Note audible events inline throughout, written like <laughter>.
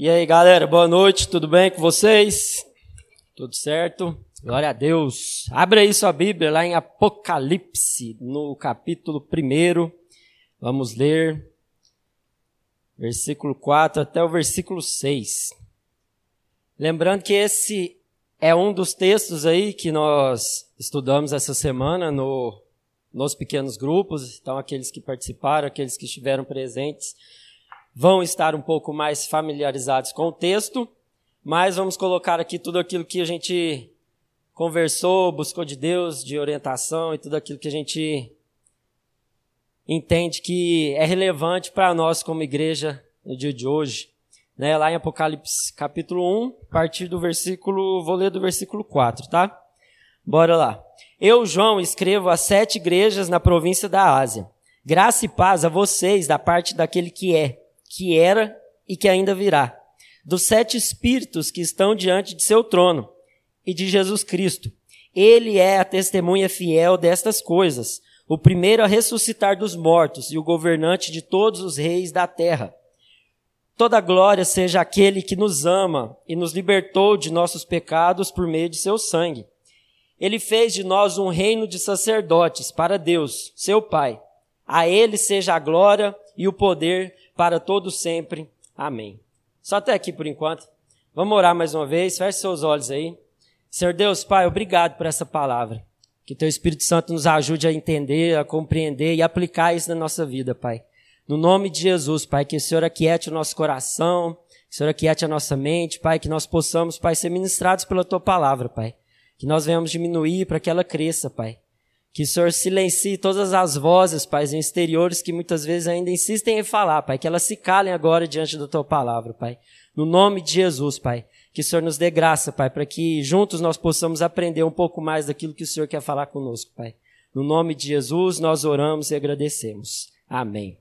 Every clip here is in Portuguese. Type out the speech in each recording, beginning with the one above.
E aí, galera, boa noite, tudo bem com vocês? Tudo certo? Glória a Deus. Abra aí sua Bíblia lá em Apocalipse, no capítulo 1. Vamos ler versículo 4 até o versículo 6. Lembrando que esse é um dos textos aí que nós estudamos essa semana no, nos pequenos grupos. Então, aqueles que participaram, aqueles que estiveram presentes, vão estar um pouco mais familiarizados com o texto, mas vamos colocar aqui tudo aquilo que a gente conversou, buscou de Deus, de orientação e tudo aquilo que a gente entende que é relevante para nós como igreja no dia de hoje. Né, lá em Apocalipse capítulo 1, a partir do versículo, vou ler do versículo 4, tá? Bora lá. Eu, João, escrevo às sete igrejas na província da Ásia. Graça e paz a vocês da parte daquele que é, que era e que ainda virá, dos sete espíritos que estão diante de seu trono e de Jesus Cristo. Ele é a testemunha fiel destas coisas, o primeiro a ressuscitar dos mortos e o governante de todos os reis da terra. Toda glória seja aquele que nos ama e nos libertou de nossos pecados por meio de seu sangue. Ele fez de nós um reino de sacerdotes para Deus, seu Pai. A ele seja a glória e o poder para todo sempre. Amém. Só até aqui por enquanto. Vamos orar mais uma vez. Feche seus olhos aí. Senhor Deus, Pai, obrigado por essa palavra. Que teu Espírito Santo nos ajude a entender, a compreender e aplicar isso na nossa vida, Pai. No nome de Jesus, Pai, que o Senhor aquiete o nosso coração, que o Senhor aquiete a nossa mente, Pai, que nós possamos, Pai, ser ministrados pela tua palavra, Pai. Que nós venhamos diminuir para que ela cresça, Pai. Que o Senhor silencie todas as vozes, Pai, exteriores que muitas vezes ainda insistem em falar, Pai. Que elas se calem agora diante da Tua palavra, Pai. No nome de Jesus, Pai. Que o Senhor nos dê graça, Pai, para que juntos nós possamos aprender um pouco mais daquilo que o Senhor quer falar conosco, Pai. No nome de Jesus, nós oramos e agradecemos. Amém.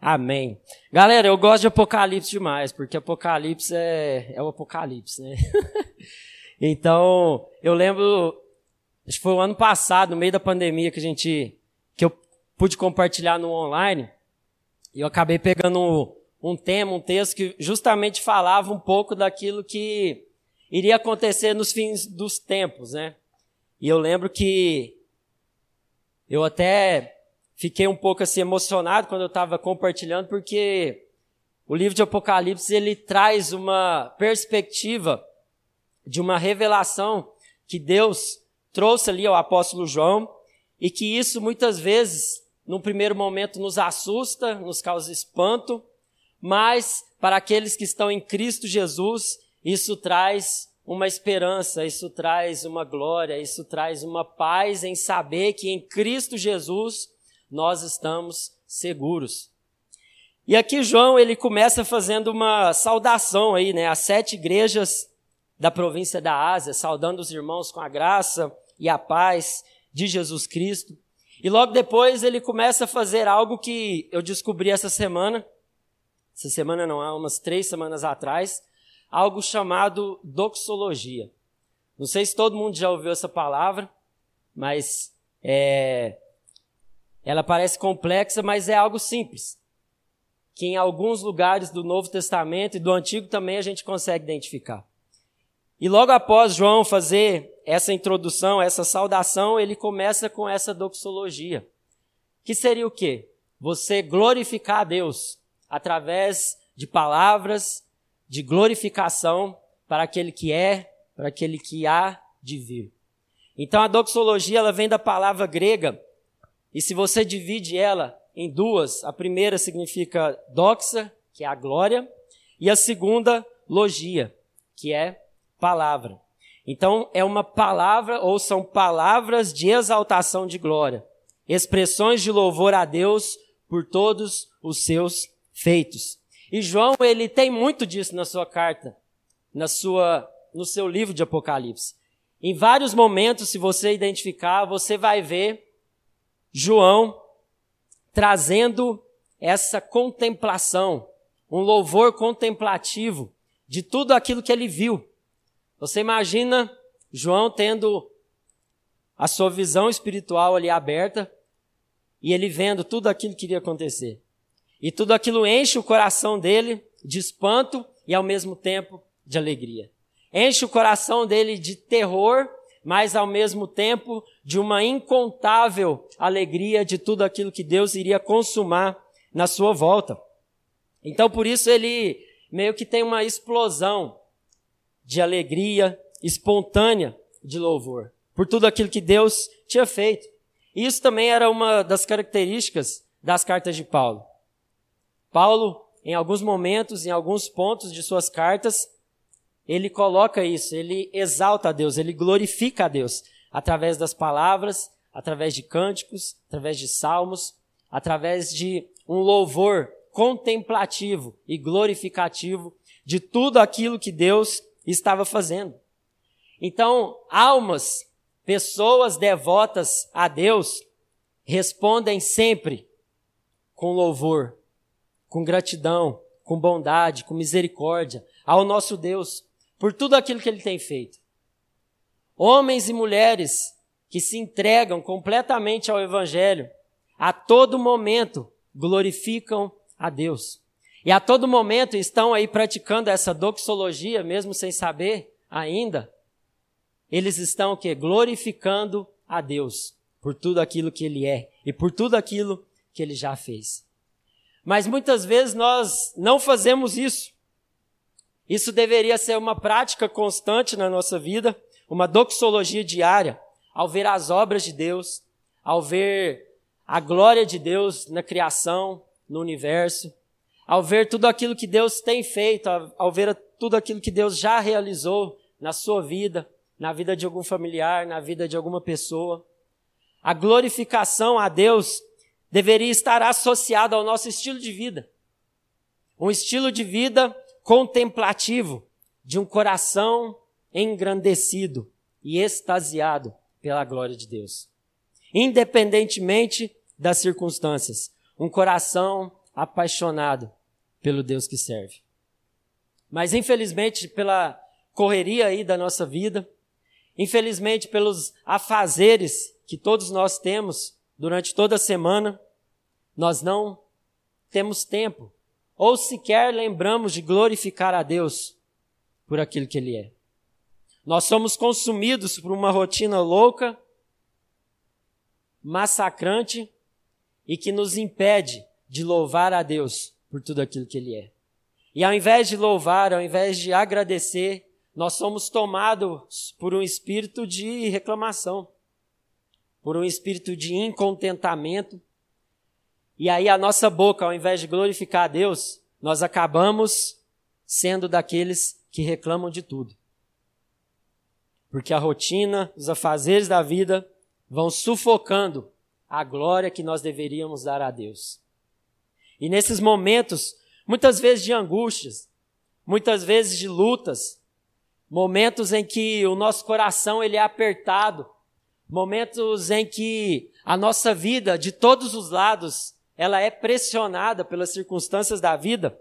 Amém. Galera, eu gosto de Apocalipse demais, porque Apocalipse é, é o Apocalipse, né? <laughs> então, eu lembro Acho que foi o ano passado, no meio da pandemia, que a gente. que eu pude compartilhar no online. E eu acabei pegando um, um tema, um texto que justamente falava um pouco daquilo que iria acontecer nos fins dos tempos, né? E eu lembro que eu até fiquei um pouco assim emocionado quando eu estava compartilhando, porque o livro de Apocalipse ele traz uma perspectiva de uma revelação que Deus trouxe ali ao apóstolo João, e que isso muitas vezes, num primeiro momento, nos assusta, nos causa espanto, mas para aqueles que estão em Cristo Jesus, isso traz uma esperança, isso traz uma glória, isso traz uma paz em saber que em Cristo Jesus nós estamos seguros. E aqui João ele começa fazendo uma saudação aí, né, às sete igrejas da província da Ásia, saudando os irmãos com a graça e a paz de Jesus Cristo. E logo depois ele começa a fazer algo que eu descobri essa semana, essa semana não, há umas três semanas atrás, algo chamado doxologia. Não sei se todo mundo já ouviu essa palavra, mas é, ela parece complexa, mas é algo simples. Que em alguns lugares do Novo Testamento e do Antigo também a gente consegue identificar. E logo após João fazer essa introdução, essa saudação, ele começa com essa doxologia. Que seria o quê? Você glorificar a Deus através de palavras de glorificação para aquele que é, para aquele que há de vir. Então a doxologia ela vem da palavra grega e se você divide ela em duas, a primeira significa doxa, que é a glória, e a segunda logia, que é palavra. Então, é uma palavra, ou são palavras de exaltação de glória, expressões de louvor a Deus por todos os seus feitos. E João, ele tem muito disso na sua carta, na sua, no seu livro de Apocalipse. Em vários momentos, se você identificar, você vai ver João trazendo essa contemplação, um louvor contemplativo de tudo aquilo que ele viu. Você imagina João tendo a sua visão espiritual ali aberta e ele vendo tudo aquilo que iria acontecer. E tudo aquilo enche o coração dele de espanto e ao mesmo tempo de alegria. Enche o coração dele de terror, mas ao mesmo tempo de uma incontável alegria de tudo aquilo que Deus iria consumar na sua volta. Então por isso ele meio que tem uma explosão de alegria espontânea de louvor por tudo aquilo que Deus tinha feito. Isso também era uma das características das cartas de Paulo. Paulo, em alguns momentos, em alguns pontos de suas cartas, ele coloca isso, ele exalta a Deus, ele glorifica a Deus através das palavras, através de cânticos, através de salmos, através de um louvor contemplativo e glorificativo de tudo aquilo que Deus estava fazendo. Então, almas, pessoas devotas a Deus, respondem sempre com louvor, com gratidão, com bondade, com misericórdia ao nosso Deus por tudo aquilo que ele tem feito. Homens e mulheres que se entregam completamente ao Evangelho, a todo momento glorificam a Deus. E a todo momento estão aí praticando essa doxologia, mesmo sem saber ainda. Eles estão o quê? Glorificando a Deus por tudo aquilo que Ele é e por tudo aquilo que Ele já fez. Mas muitas vezes nós não fazemos isso. Isso deveria ser uma prática constante na nossa vida, uma doxologia diária, ao ver as obras de Deus, ao ver a glória de Deus na criação, no universo, ao ver tudo aquilo que Deus tem feito, ao ver tudo aquilo que Deus já realizou na sua vida, na vida de algum familiar, na vida de alguma pessoa. A glorificação a Deus deveria estar associada ao nosso estilo de vida. Um estilo de vida contemplativo, de um coração engrandecido e extasiado pela glória de Deus. Independentemente das circunstâncias, um coração apaixonado pelo Deus que serve. Mas infelizmente, pela correria aí da nossa vida, infelizmente pelos afazeres que todos nós temos durante toda a semana, nós não temos tempo, ou sequer lembramos de glorificar a Deus por aquilo que Ele é. Nós somos consumidos por uma rotina louca, massacrante e que nos impede de louvar a Deus por tudo aquilo que Ele é. E ao invés de louvar, ao invés de agradecer, nós somos tomados por um espírito de reclamação, por um espírito de incontentamento. E aí a nossa boca, ao invés de glorificar a Deus, nós acabamos sendo daqueles que reclamam de tudo. Porque a rotina, os afazeres da vida vão sufocando a glória que nós deveríamos dar a Deus. E nesses momentos, muitas vezes de angústias, muitas vezes de lutas, momentos em que o nosso coração ele é apertado, momentos em que a nossa vida de todos os lados ela é pressionada pelas circunstâncias da vida,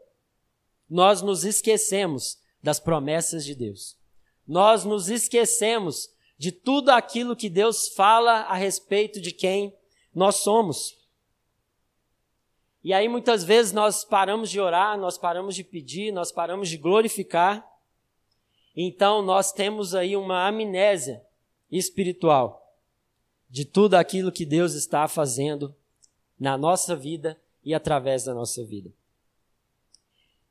nós nos esquecemos das promessas de Deus. Nós nos esquecemos de tudo aquilo que Deus fala a respeito de quem nós somos. E aí muitas vezes nós paramos de orar, nós paramos de pedir, nós paramos de glorificar. Então nós temos aí uma amnésia espiritual de tudo aquilo que Deus está fazendo na nossa vida e através da nossa vida.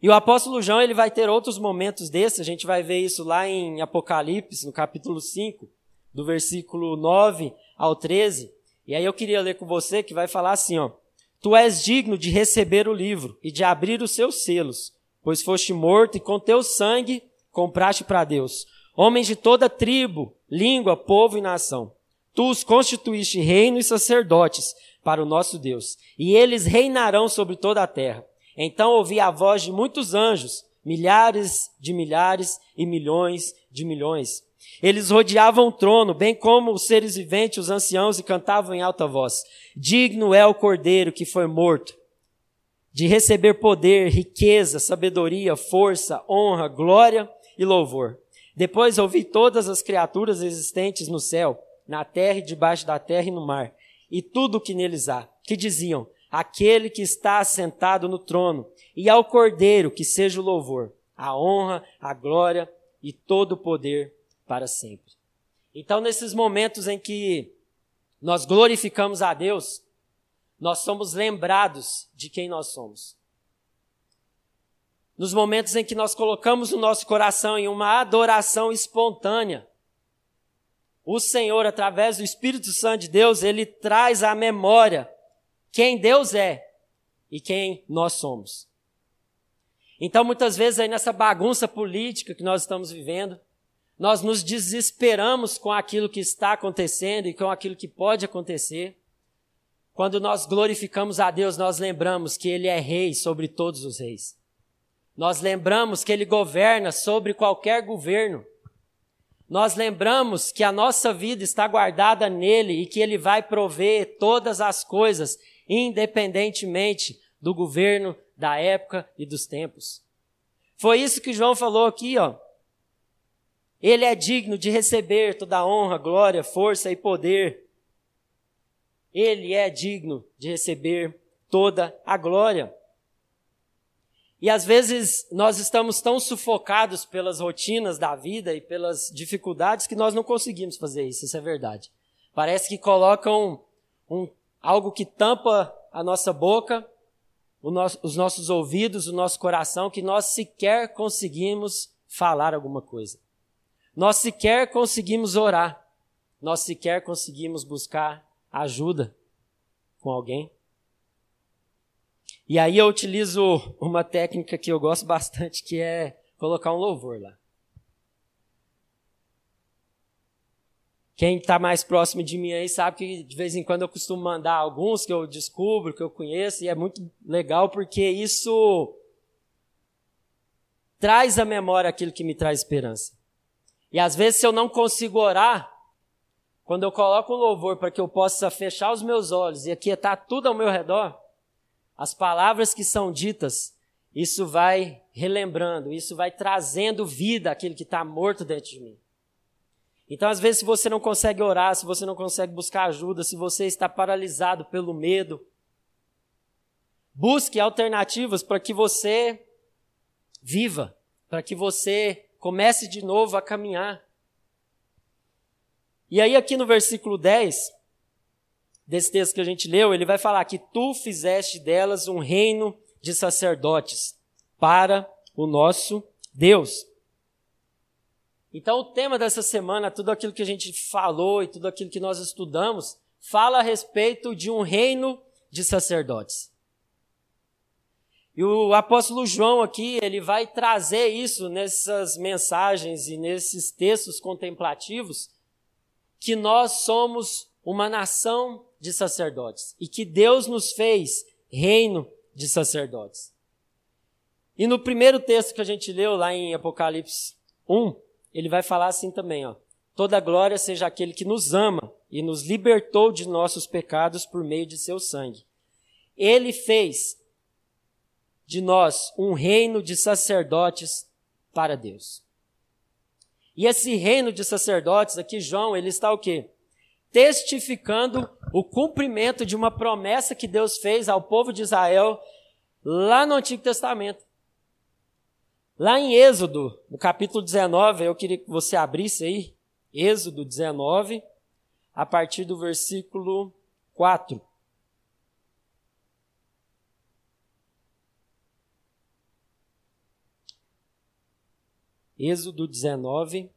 E o apóstolo João, ele vai ter outros momentos desses, a gente vai ver isso lá em Apocalipse, no capítulo 5, do versículo 9 ao 13. E aí eu queria ler com você que vai falar assim, ó: Tu és digno de receber o livro e de abrir os seus selos, pois foste morto e com teu sangue compraste para Deus homens de toda tribo, língua, povo e nação. Tu os constituíste reino e sacerdotes para o nosso Deus, e eles reinarão sobre toda a terra. Então ouvi a voz de muitos anjos, milhares de milhares e milhões de milhões, eles rodeavam o trono, bem como os seres viventes, os anciãos, e cantavam em alta voz: Digno é o cordeiro que foi morto, de receber poder, riqueza, sabedoria, força, honra, glória e louvor. Depois ouvi todas as criaturas existentes no céu, na terra e debaixo da terra e no mar, e tudo o que neles há, que diziam: aquele que está assentado no trono, e ao Cordeiro que seja o louvor, a honra, a glória e todo o poder para sempre. Então, nesses momentos em que nós glorificamos a Deus, nós somos lembrados de quem nós somos. Nos momentos em que nós colocamos o nosso coração em uma adoração espontânea, o Senhor, através do Espírito Santo de Deus, ele traz à memória quem Deus é e quem nós somos. Então, muitas vezes, aí nessa bagunça política que nós estamos vivendo, nós nos desesperamos com aquilo que está acontecendo e com aquilo que pode acontecer. Quando nós glorificamos a Deus, nós lembramos que Ele é rei sobre todos os reis. Nós lembramos que Ele governa sobre qualquer governo. Nós lembramos que a nossa vida está guardada nele e que Ele vai prover todas as coisas, independentemente do governo, da época e dos tempos. Foi isso que João falou aqui, ó. Ele é digno de receber toda a honra, glória, força e poder. Ele é digno de receber toda a glória. E às vezes nós estamos tão sufocados pelas rotinas da vida e pelas dificuldades que nós não conseguimos fazer isso, isso é verdade. Parece que colocam um, algo que tampa a nossa boca nosso, os nossos ouvidos, o nosso coração, que nós sequer conseguimos falar alguma coisa. Nós sequer conseguimos orar. Nós sequer conseguimos buscar ajuda com alguém. E aí eu utilizo uma técnica que eu gosto bastante, que é colocar um louvor lá. Quem está mais próximo de mim aí sabe que de vez em quando eu costumo mandar alguns que eu descubro, que eu conheço, e é muito legal porque isso traz à memória aquilo que me traz esperança. E às vezes, se eu não consigo orar, quando eu coloco um louvor para que eu possa fechar os meus olhos e aquietar tudo ao meu redor, as palavras que são ditas, isso vai relembrando, isso vai trazendo vida àquilo que está morto dentro de mim. Então, às vezes, se você não consegue orar, se você não consegue buscar ajuda, se você está paralisado pelo medo, busque alternativas para que você viva, para que você comece de novo a caminhar. E aí, aqui no versículo 10, desse texto que a gente leu, ele vai falar que tu fizeste delas um reino de sacerdotes para o nosso Deus. Então, o tema dessa semana, tudo aquilo que a gente falou e tudo aquilo que nós estudamos, fala a respeito de um reino de sacerdotes. E o apóstolo João aqui, ele vai trazer isso nessas mensagens e nesses textos contemplativos, que nós somos uma nação de sacerdotes e que Deus nos fez reino de sacerdotes. E no primeiro texto que a gente leu lá em Apocalipse 1, ele vai falar assim também, ó. Toda glória seja aquele que nos ama e nos libertou de nossos pecados por meio de seu sangue. Ele fez de nós um reino de sacerdotes para Deus. E esse reino de sacerdotes aqui, João, ele está o quê? Testificando o cumprimento de uma promessa que Deus fez ao povo de Israel lá no Antigo Testamento. Lá em Êxodo, no capítulo 19, eu queria que você abrisse aí, Êxodo 19, a partir do versículo 4. Êxodo 19,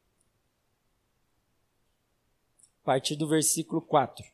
a partir do versículo 4.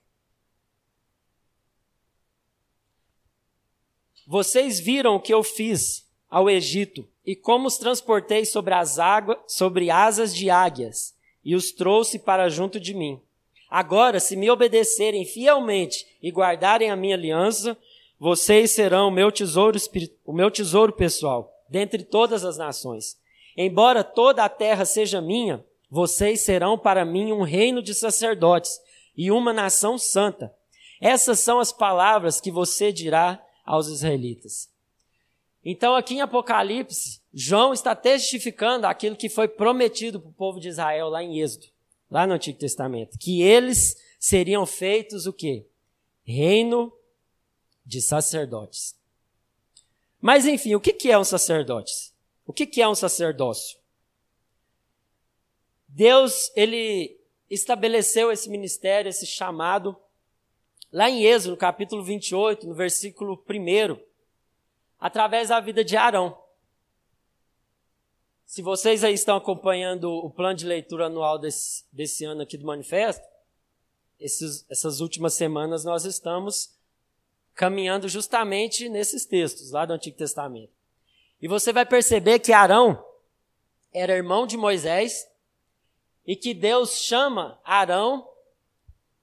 Vocês viram o que eu fiz ao Egito e como os transportei sobre as águas, sobre asas de águias, e os trouxe para junto de mim. Agora, se me obedecerem fielmente e guardarem a minha aliança, vocês serão meu tesouro, o meu tesouro pessoal, dentre todas as nações. Embora toda a terra seja minha, vocês serão para mim um reino de sacerdotes e uma nação santa. Essas são as palavras que você dirá aos israelitas. Então, aqui em Apocalipse, João está testificando aquilo que foi prometido para o povo de Israel lá em Êxodo, lá no Antigo Testamento, que eles seriam feitos o quê? Reino de sacerdotes. Mas enfim, o que é um sacerdote? O que é um sacerdócio? Deus, ele estabeleceu esse ministério, esse chamado, lá em Êxodo, capítulo 28, no versículo 1, através da vida de Arão. Se vocês aí estão acompanhando o plano de leitura anual desse, desse ano aqui do Manifesto, esses, essas últimas semanas nós estamos caminhando justamente nesses textos lá do Antigo Testamento. E você vai perceber que Arão era irmão de Moisés e que Deus chama Arão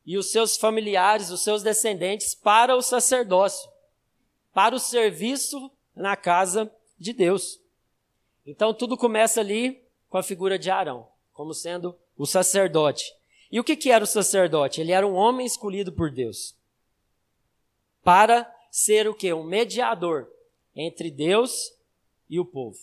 e os seus familiares, os seus descendentes, para o sacerdócio, para o serviço na casa de Deus. Então tudo começa ali com a figura de Arão, como sendo o sacerdote. E o que, que era o sacerdote? Ele era um homem escolhido por Deus para ser o que? Um mediador entre Deus e o povo.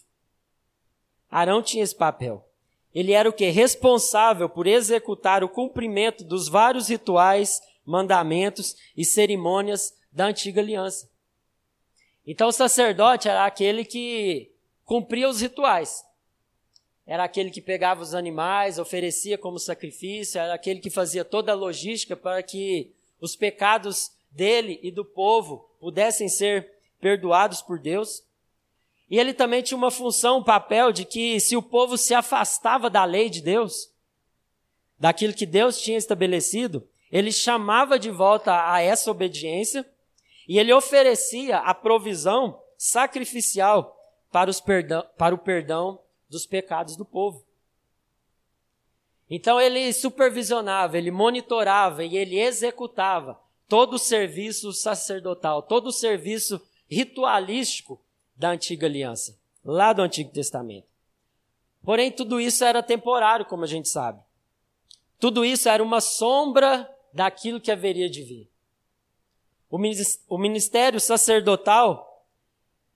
Arão tinha esse papel. Ele era o que? Responsável por executar o cumprimento dos vários rituais, mandamentos e cerimônias da antiga aliança. Então o sacerdote era aquele que cumpria os rituais. Era aquele que pegava os animais, oferecia como sacrifício, era aquele que fazia toda a logística para que os pecados dele e do povo pudessem ser perdoados por Deus. E ele também tinha uma função, um papel de que se o povo se afastava da lei de Deus, daquilo que Deus tinha estabelecido, ele chamava de volta a essa obediência e ele oferecia a provisão sacrificial para, os perdão, para o perdão dos pecados do povo. Então ele supervisionava, ele monitorava e ele executava todo o serviço sacerdotal, todo o serviço ritualístico da antiga aliança, lá do Antigo Testamento. Porém, tudo isso era temporário, como a gente sabe. Tudo isso era uma sombra daquilo que haveria de vir. O ministério sacerdotal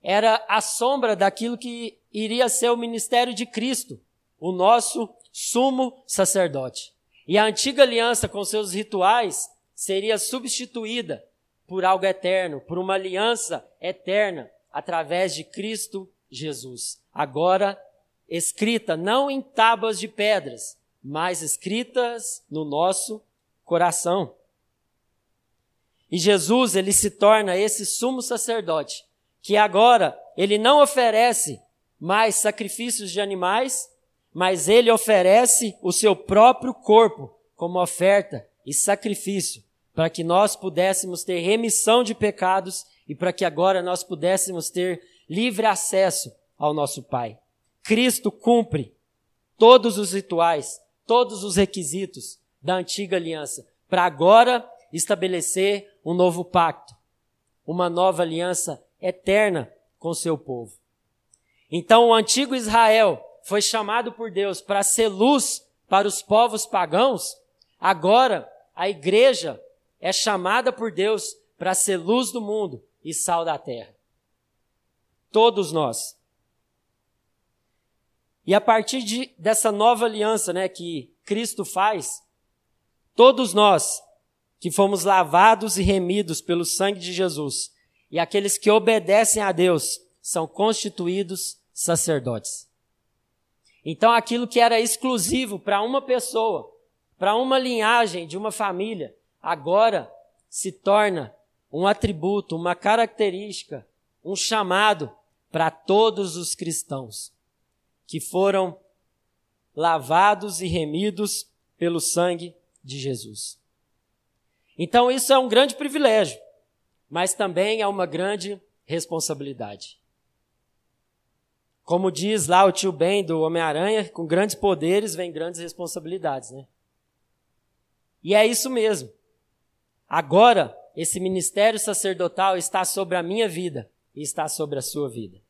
era a sombra daquilo que iria ser o ministério de Cristo, o nosso sumo sacerdote. E a antiga aliança com seus rituais seria substituída por algo eterno, por uma aliança eterna através de Cristo Jesus. Agora escrita não em tábuas de pedras, mas escritas no nosso coração. E Jesus, ele se torna esse sumo sacerdote que agora ele não oferece mais sacrifícios de animais, mas ele oferece o seu próprio corpo como oferta e sacrifício, para que nós pudéssemos ter remissão de pecados e para que agora nós pudéssemos ter livre acesso ao nosso Pai. Cristo cumpre todos os rituais, todos os requisitos da antiga aliança, para agora estabelecer um novo pacto, uma nova aliança eterna com seu povo. Então o antigo Israel foi chamado por Deus para ser luz para os povos pagãos. Agora a igreja é chamada por Deus para ser luz do mundo e sal da terra. Todos nós. E a partir de, dessa nova aliança né, que Cristo faz, todos nós que fomos lavados e remidos pelo sangue de Jesus, e aqueles que obedecem a Deus são constituídos sacerdotes. Então aquilo que era exclusivo para uma pessoa, para uma linhagem de uma família, agora se torna um atributo, uma característica, um chamado para todos os cristãos que foram lavados e remidos pelo sangue de Jesus. Então isso é um grande privilégio mas também é uma grande responsabilidade. Como diz lá o tio Ben do Homem-Aranha, com grandes poderes vem grandes responsabilidades, né? E é isso mesmo. Agora, esse ministério sacerdotal está sobre a minha vida e está sobre a sua vida.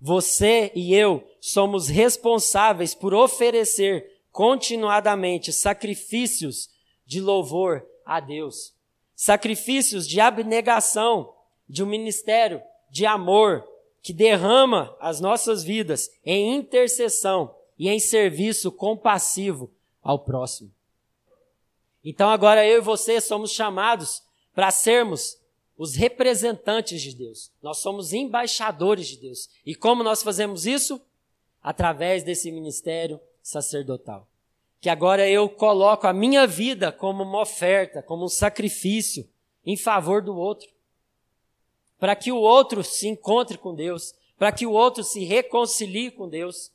Você e eu somos responsáveis por oferecer continuadamente sacrifícios de louvor a Deus sacrifícios de abnegação, de um ministério de amor que derrama as nossas vidas em intercessão e em serviço compassivo ao próximo. Então agora eu e você somos chamados para sermos os representantes de Deus. Nós somos embaixadores de Deus. E como nós fazemos isso? Através desse ministério sacerdotal. Que agora eu coloco a minha vida como uma oferta, como um sacrifício em favor do outro. Para que o outro se encontre com Deus, para que o outro se reconcilie com Deus,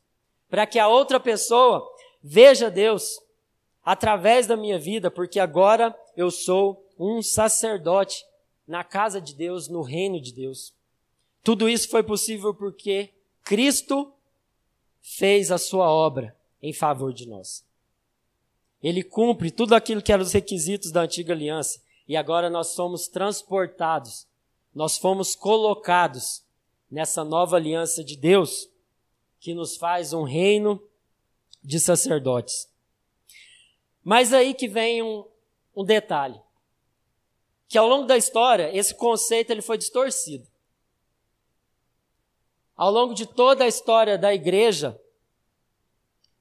para que a outra pessoa veja Deus através da minha vida, porque agora eu sou um sacerdote na casa de Deus, no reino de Deus. Tudo isso foi possível porque Cristo fez a sua obra em favor de nós. Ele cumpre tudo aquilo que eram os requisitos da antiga aliança e agora nós somos transportados, nós fomos colocados nessa nova aliança de Deus que nos faz um reino de sacerdotes. Mas aí que vem um, um detalhe que ao longo da história esse conceito ele foi distorcido. Ao longo de toda a história da igreja,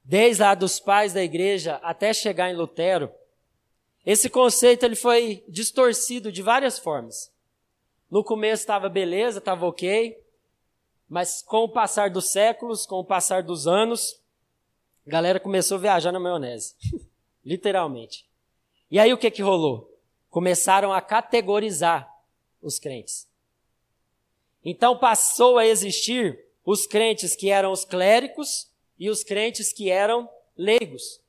desde lá dos pais da igreja até chegar em Lutero, esse conceito ele foi distorcido de várias formas. No começo estava beleza, estava ok, mas com o passar dos séculos, com o passar dos anos, a galera começou a viajar na maionese, <laughs> literalmente. E aí o que que rolou? Começaram a categorizar os crentes. Então passou a existir os crentes que eram os clérigos e os crentes que eram leigos.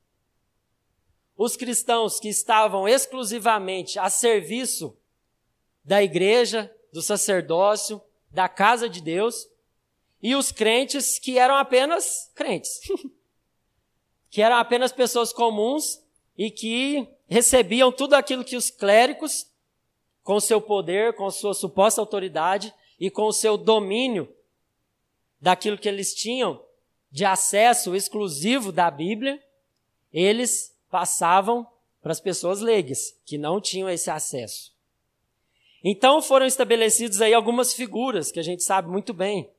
Os cristãos que estavam exclusivamente a serviço da igreja, do sacerdócio, da casa de Deus, e os crentes que eram apenas crentes, <laughs> que eram apenas pessoas comuns e que recebiam tudo aquilo que os clérigos, com seu poder, com sua suposta autoridade e com o seu domínio daquilo que eles tinham de acesso exclusivo da Bíblia, eles passavam para as pessoas leigas, que não tinham esse acesso. Então foram estabelecidos aí algumas figuras que a gente sabe muito bem,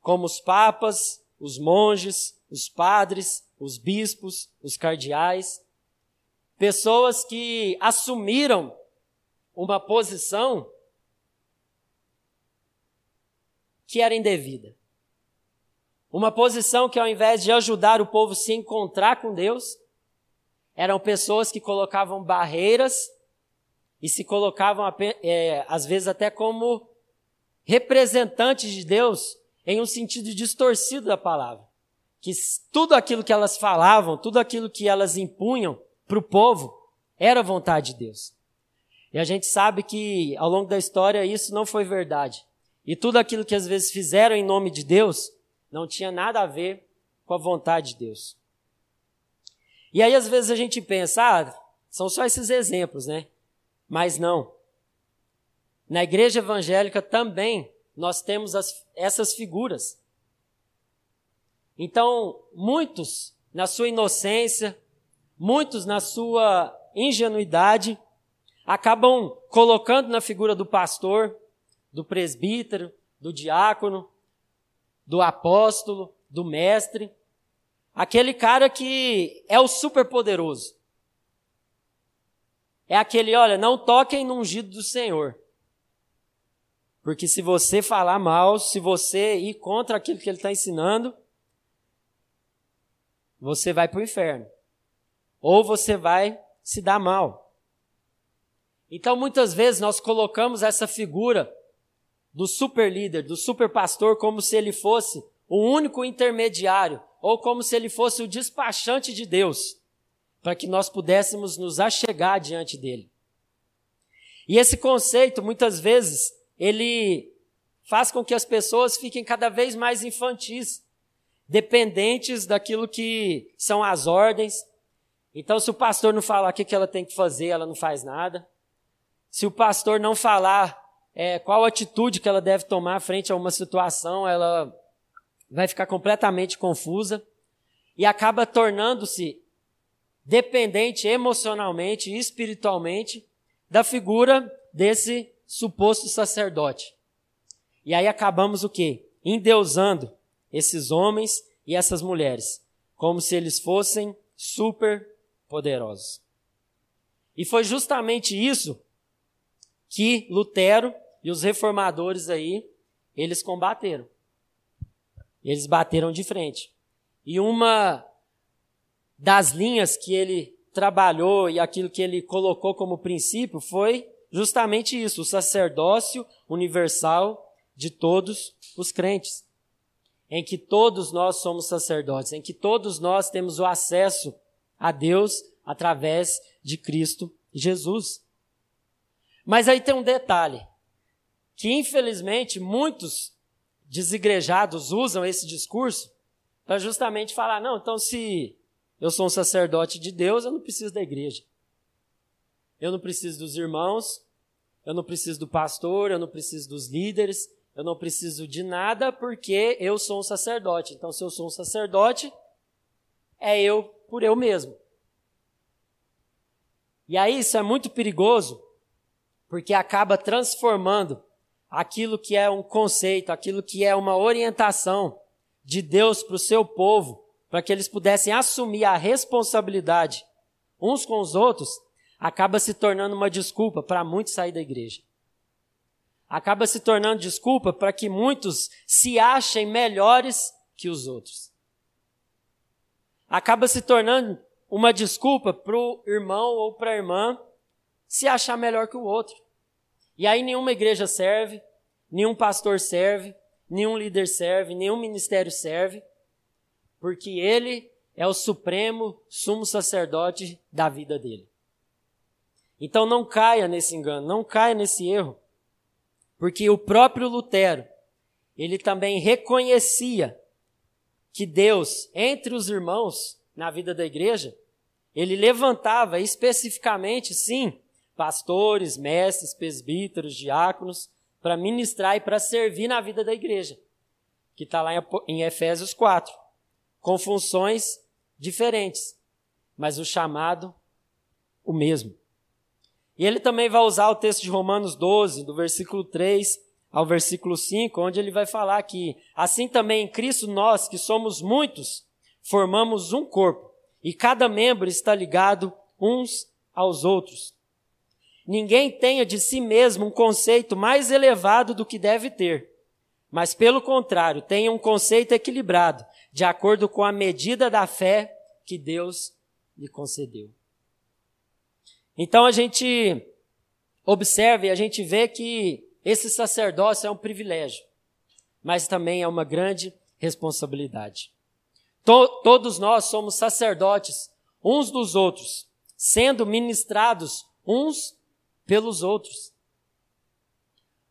como os papas, os monges, os padres, os bispos, os cardeais, Pessoas que assumiram uma posição que era indevida. Uma posição que, ao invés de ajudar o povo a se encontrar com Deus, eram pessoas que colocavam barreiras e se colocavam, é, às vezes, até como representantes de Deus em um sentido distorcido da palavra. Que tudo aquilo que elas falavam, tudo aquilo que elas impunham, para o povo era a vontade de Deus. E a gente sabe que ao longo da história isso não foi verdade. E tudo aquilo que às vezes fizeram em nome de Deus não tinha nada a ver com a vontade de Deus. E aí às vezes a gente pensa, ah, são só esses exemplos, né? Mas não. Na igreja evangélica também nós temos as, essas figuras. Então, muitos, na sua inocência, muitos, na sua ingenuidade, acabam colocando na figura do pastor, do presbítero, do diácono, do apóstolo, do mestre, aquele cara que é o superpoderoso. É aquele, olha, não toquem no ungido do Senhor. Porque se você falar mal, se você ir contra aquilo que ele está ensinando, você vai para o inferno ou você vai se dar mal. Então, muitas vezes nós colocamos essa figura do super líder, do super pastor, como se ele fosse o único intermediário, ou como se ele fosse o despachante de Deus, para que nós pudéssemos nos achegar diante dele. E esse conceito, muitas vezes, ele faz com que as pessoas fiquem cada vez mais infantis, dependentes daquilo que são as ordens, então, se o pastor não falar o que ela tem que fazer, ela não faz nada. Se o pastor não falar é, qual atitude que ela deve tomar frente a uma situação, ela vai ficar completamente confusa e acaba tornando-se dependente emocionalmente e espiritualmente da figura desse suposto sacerdote. E aí acabamos o quê? Endeusando esses homens e essas mulheres, como se eles fossem super poderosos. E foi justamente isso que Lutero e os reformadores aí, eles combateram. Eles bateram de frente. E uma das linhas que ele trabalhou e aquilo que ele colocou como princípio foi justamente isso, o sacerdócio universal de todos os crentes. Em que todos nós somos sacerdotes, em que todos nós temos o acesso a Deus através de Cristo Jesus. Mas aí tem um detalhe, que infelizmente muitos desigrejados usam esse discurso para justamente falar: não, então se eu sou um sacerdote de Deus, eu não preciso da igreja. Eu não preciso dos irmãos, eu não preciso do pastor, eu não preciso dos líderes, eu não preciso de nada porque eu sou um sacerdote. Então, se eu sou um sacerdote, é eu por eu mesmo. E aí isso é muito perigoso, porque acaba transformando aquilo que é um conceito, aquilo que é uma orientação de Deus para o seu povo, para que eles pudessem assumir a responsabilidade uns com os outros, acaba se tornando uma desculpa para muitos sair da igreja. Acaba se tornando desculpa para que muitos se achem melhores que os outros. Acaba se tornando uma desculpa para o irmão ou para a irmã se achar melhor que o outro. E aí nenhuma igreja serve, nenhum pastor serve, nenhum líder serve, nenhum ministério serve, porque ele é o supremo sumo sacerdote da vida dele. Então não caia nesse engano, não caia nesse erro, porque o próprio Lutero, ele também reconhecia que Deus, entre os irmãos na vida da igreja, ele levantava especificamente, sim, pastores, mestres, presbíteros, diáconos, para ministrar e para servir na vida da igreja, que está lá em Efésios 4, com funções diferentes, mas o chamado o mesmo. E ele também vai usar o texto de Romanos 12, do versículo 3 ao versículo 5, onde ele vai falar que, assim também em Cristo nós, que somos muitos, formamos um corpo, e cada membro está ligado uns aos outros. Ninguém tenha de si mesmo um conceito mais elevado do que deve ter, mas pelo contrário, tenha um conceito equilibrado, de acordo com a medida da fé que Deus lhe concedeu. Então a gente observa e a gente vê que esse sacerdócio é um privilégio, mas também é uma grande responsabilidade. To todos nós somos sacerdotes uns dos outros, sendo ministrados uns pelos outros.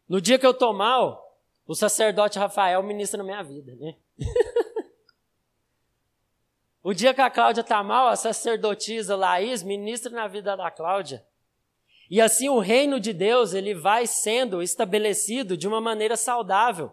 No dia que eu tô mal, o sacerdote Rafael ministra na minha vida, né? <laughs> o dia que a Cláudia tá mal, a sacerdotisa Laís ministra na vida da Cláudia. E assim o reino de Deus, ele vai sendo estabelecido de uma maneira saudável.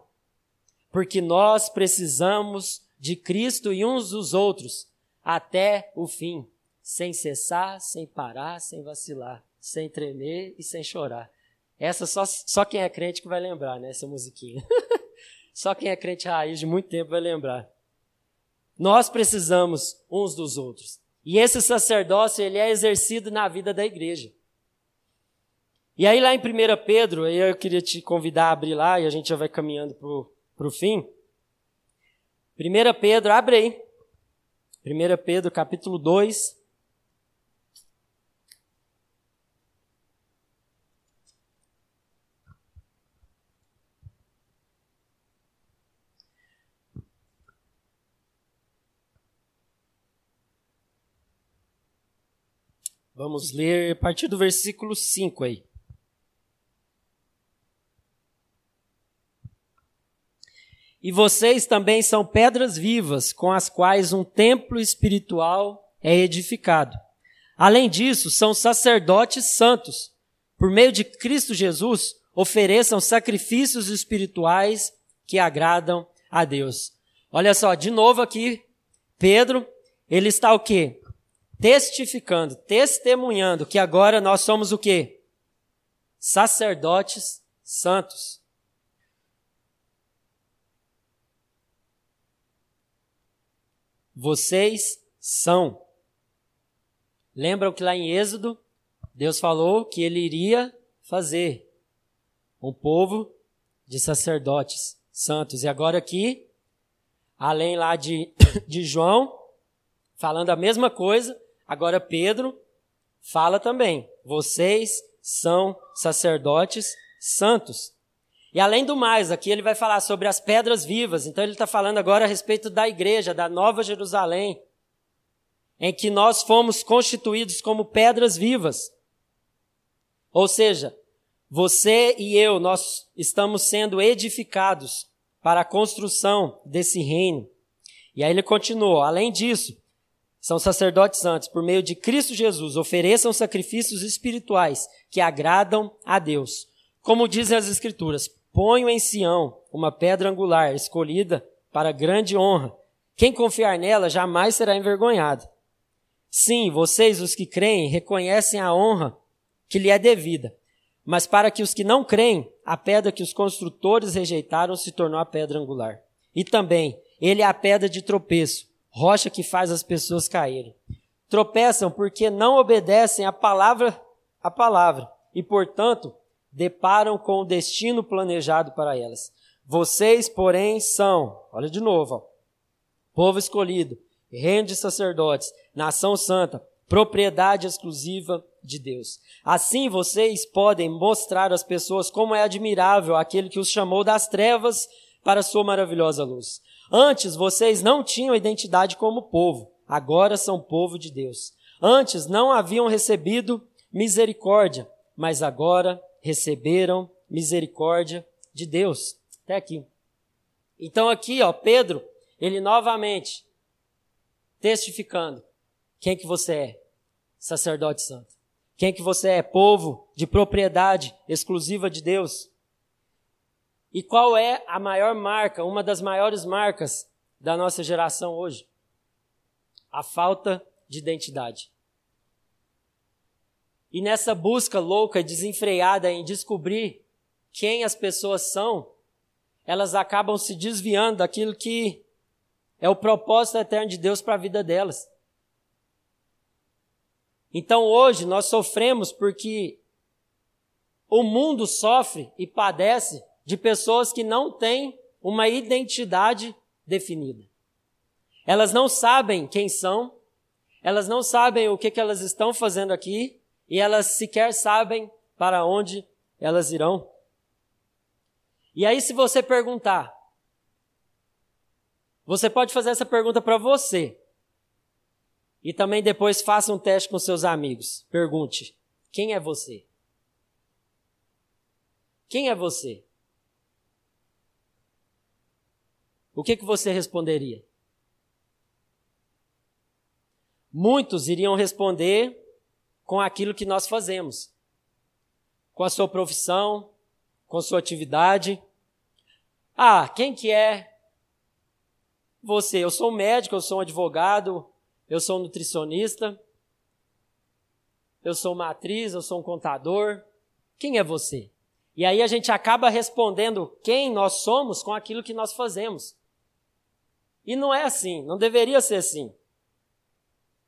Porque nós precisamos de Cristo e uns dos outros até o fim, sem cessar, sem parar, sem vacilar sem tremer e sem chorar. Essa só, só quem é crente que vai lembrar, né? Essa musiquinha. <laughs> só quem é crente raiz de muito tempo vai lembrar. Nós precisamos uns dos outros. E esse sacerdócio, ele é exercido na vida da igreja. E aí lá em 1 Pedro, eu queria te convidar a abrir lá, e a gente já vai caminhando para o fim. 1 Pedro, abre aí. 1 Pedro, capítulo 2, Vamos ler a partir do versículo 5 aí. E vocês também são pedras vivas, com as quais um templo espiritual é edificado. Além disso, são sacerdotes santos. Por meio de Cristo Jesus, ofereçam sacrifícios espirituais que agradam a Deus. Olha só, de novo aqui, Pedro, ele está o quê? testificando, testemunhando que agora nós somos o quê? Sacerdotes santos. Vocês são. Lembram que lá em Êxodo, Deus falou que ele iria fazer. um povo de sacerdotes santos. E agora aqui, além lá de, <coughs> de João, falando a mesma coisa, agora Pedro fala também: vocês são sacerdotes santos. E além do mais, aqui ele vai falar sobre as pedras vivas. Então ele está falando agora a respeito da igreja, da Nova Jerusalém, em que nós fomos constituídos como pedras vivas. Ou seja, você e eu, nós estamos sendo edificados para a construção desse reino. E aí ele continuou: além disso, são sacerdotes santos, por meio de Cristo Jesus, ofereçam sacrifícios espirituais que agradam a Deus. Como dizem as Escrituras, ponho em Sião uma pedra angular, escolhida para grande honra. Quem confiar nela jamais será envergonhado. Sim, vocês, os que creem, reconhecem a honra que lhe é devida. Mas para que os que não creem, a pedra que os construtores rejeitaram se tornou a pedra angular. E também, ele é a pedra de tropeço, rocha que faz as pessoas caírem. Tropeçam porque não obedecem a palavra, a palavra, e portanto, deparam com o destino planejado para elas. Vocês, porém, são, olha de novo, ó, povo escolhido, reino de sacerdotes, nação santa, propriedade exclusiva de Deus. Assim vocês podem mostrar às pessoas como é admirável aquele que os chamou das trevas para a sua maravilhosa luz. Antes vocês não tinham identidade como povo, agora são povo de Deus. Antes não haviam recebido misericórdia, mas agora receberam misericórdia de Deus. Até aqui. Então aqui, ó, Pedro, ele novamente testificando quem que você é, sacerdote santo. Quem que você é, povo de propriedade exclusiva de Deus. E qual é a maior marca, uma das maiores marcas da nossa geração hoje? A falta de identidade. E nessa busca louca desenfreada em descobrir quem as pessoas são, elas acabam se desviando daquilo que é o propósito eterno de Deus para a vida delas. Então hoje nós sofremos porque o mundo sofre e padece de pessoas que não têm uma identidade definida. Elas não sabem quem são, elas não sabem o que, que elas estão fazendo aqui e elas sequer sabem para onde elas irão. E aí, se você perguntar, você pode fazer essa pergunta para você. E também depois faça um teste com seus amigos. Pergunte: quem é você? Quem é você? o que, que você responderia? Muitos iriam responder com aquilo que nós fazemos, com a sua profissão, com a sua atividade. Ah, quem que é você? Eu sou um médico, eu sou um advogado, eu sou um nutricionista, eu sou uma atriz, eu sou um contador. Quem é você? E aí a gente acaba respondendo quem nós somos com aquilo que nós fazemos. E não é assim, não deveria ser assim.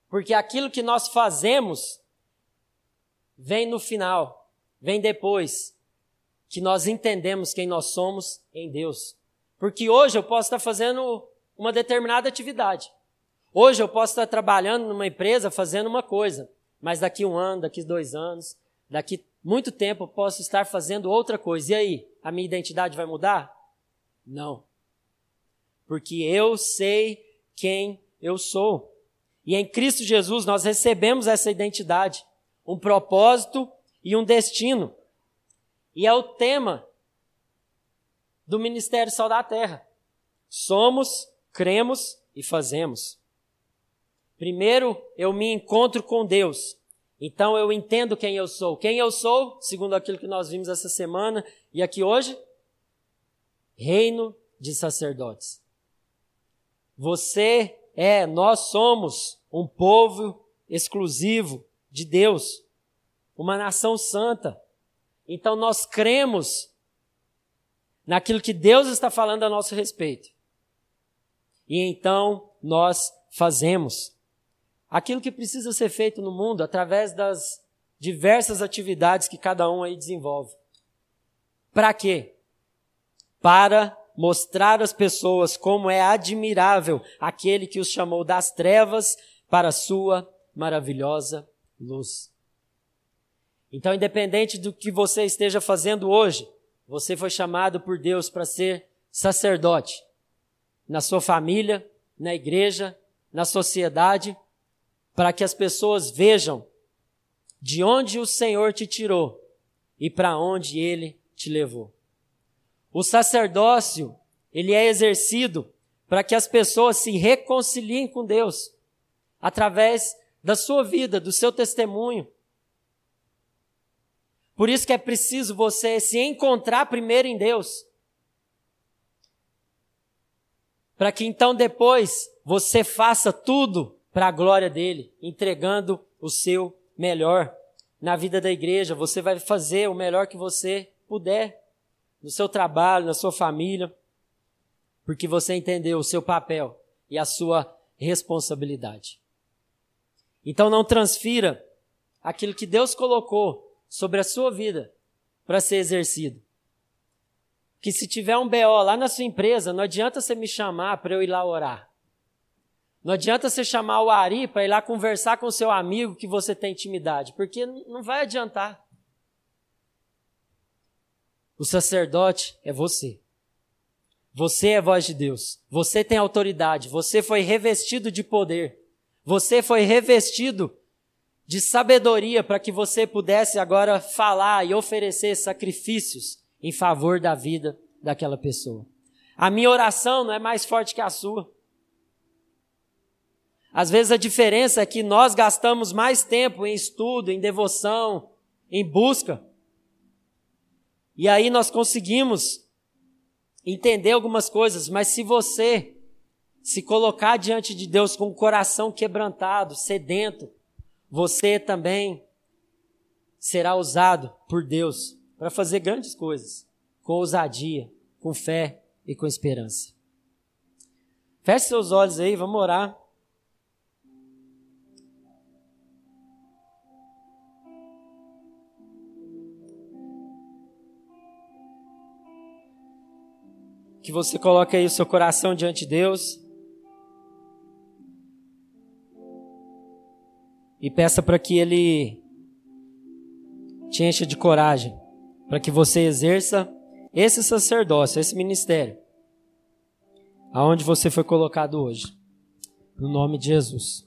Porque aquilo que nós fazemos vem no final, vem depois que nós entendemos quem nós somos em Deus. Porque hoje eu posso estar fazendo uma determinada atividade. Hoje eu posso estar trabalhando numa empresa fazendo uma coisa, mas daqui um ano, daqui dois anos, daqui muito tempo eu posso estar fazendo outra coisa. E aí, a minha identidade vai mudar? Não porque eu sei quem eu sou. E em Cristo Jesus nós recebemos essa identidade, um propósito e um destino. E é o tema do Ministério Sal da Terra. Somos, cremos e fazemos. Primeiro, eu me encontro com Deus. Então eu entendo quem eu sou. Quem eu sou, segundo aquilo que nós vimos essa semana e aqui hoje? Reino de sacerdotes. Você é, nós somos um povo exclusivo de Deus, uma nação santa. Então nós cremos naquilo que Deus está falando a nosso respeito. E então nós fazemos aquilo que precisa ser feito no mundo através das diversas atividades que cada um aí desenvolve. Para quê? Para mostrar às pessoas como é admirável aquele que os chamou das trevas para a sua maravilhosa luz. Então, independente do que você esteja fazendo hoje, você foi chamado por Deus para ser sacerdote na sua família, na igreja, na sociedade, para que as pessoas vejam de onde o Senhor te tirou e para onde ele te levou. O sacerdócio, ele é exercido para que as pessoas se reconciliem com Deus através da sua vida, do seu testemunho. Por isso que é preciso você se encontrar primeiro em Deus. Para que então depois você faça tudo para a glória dele, entregando o seu melhor. Na vida da igreja, você vai fazer o melhor que você puder, no seu trabalho, na sua família, porque você entendeu o seu papel e a sua responsabilidade. Então não transfira aquilo que Deus colocou sobre a sua vida para ser exercido. Que se tiver um BO lá na sua empresa, não adianta você me chamar para eu ir lá orar. Não adianta você chamar o Ari para ir lá conversar com seu amigo que você tem intimidade, porque não vai adiantar. O sacerdote é você. Você é voz de Deus. Você tem autoridade. Você foi revestido de poder. Você foi revestido de sabedoria para que você pudesse agora falar e oferecer sacrifícios em favor da vida daquela pessoa. A minha oração não é mais forte que a sua. Às vezes a diferença é que nós gastamos mais tempo em estudo, em devoção, em busca. E aí nós conseguimos entender algumas coisas, mas se você se colocar diante de Deus com o coração quebrantado, sedento, você também será usado por Deus para fazer grandes coisas, com ousadia, com fé e com esperança. Feche seus olhos aí, vamos orar. que você coloque aí o seu coração diante de Deus. E peça para que Ele te encha de coragem, para que você exerça esse sacerdócio, esse ministério, aonde você foi colocado hoje. No nome de Jesus.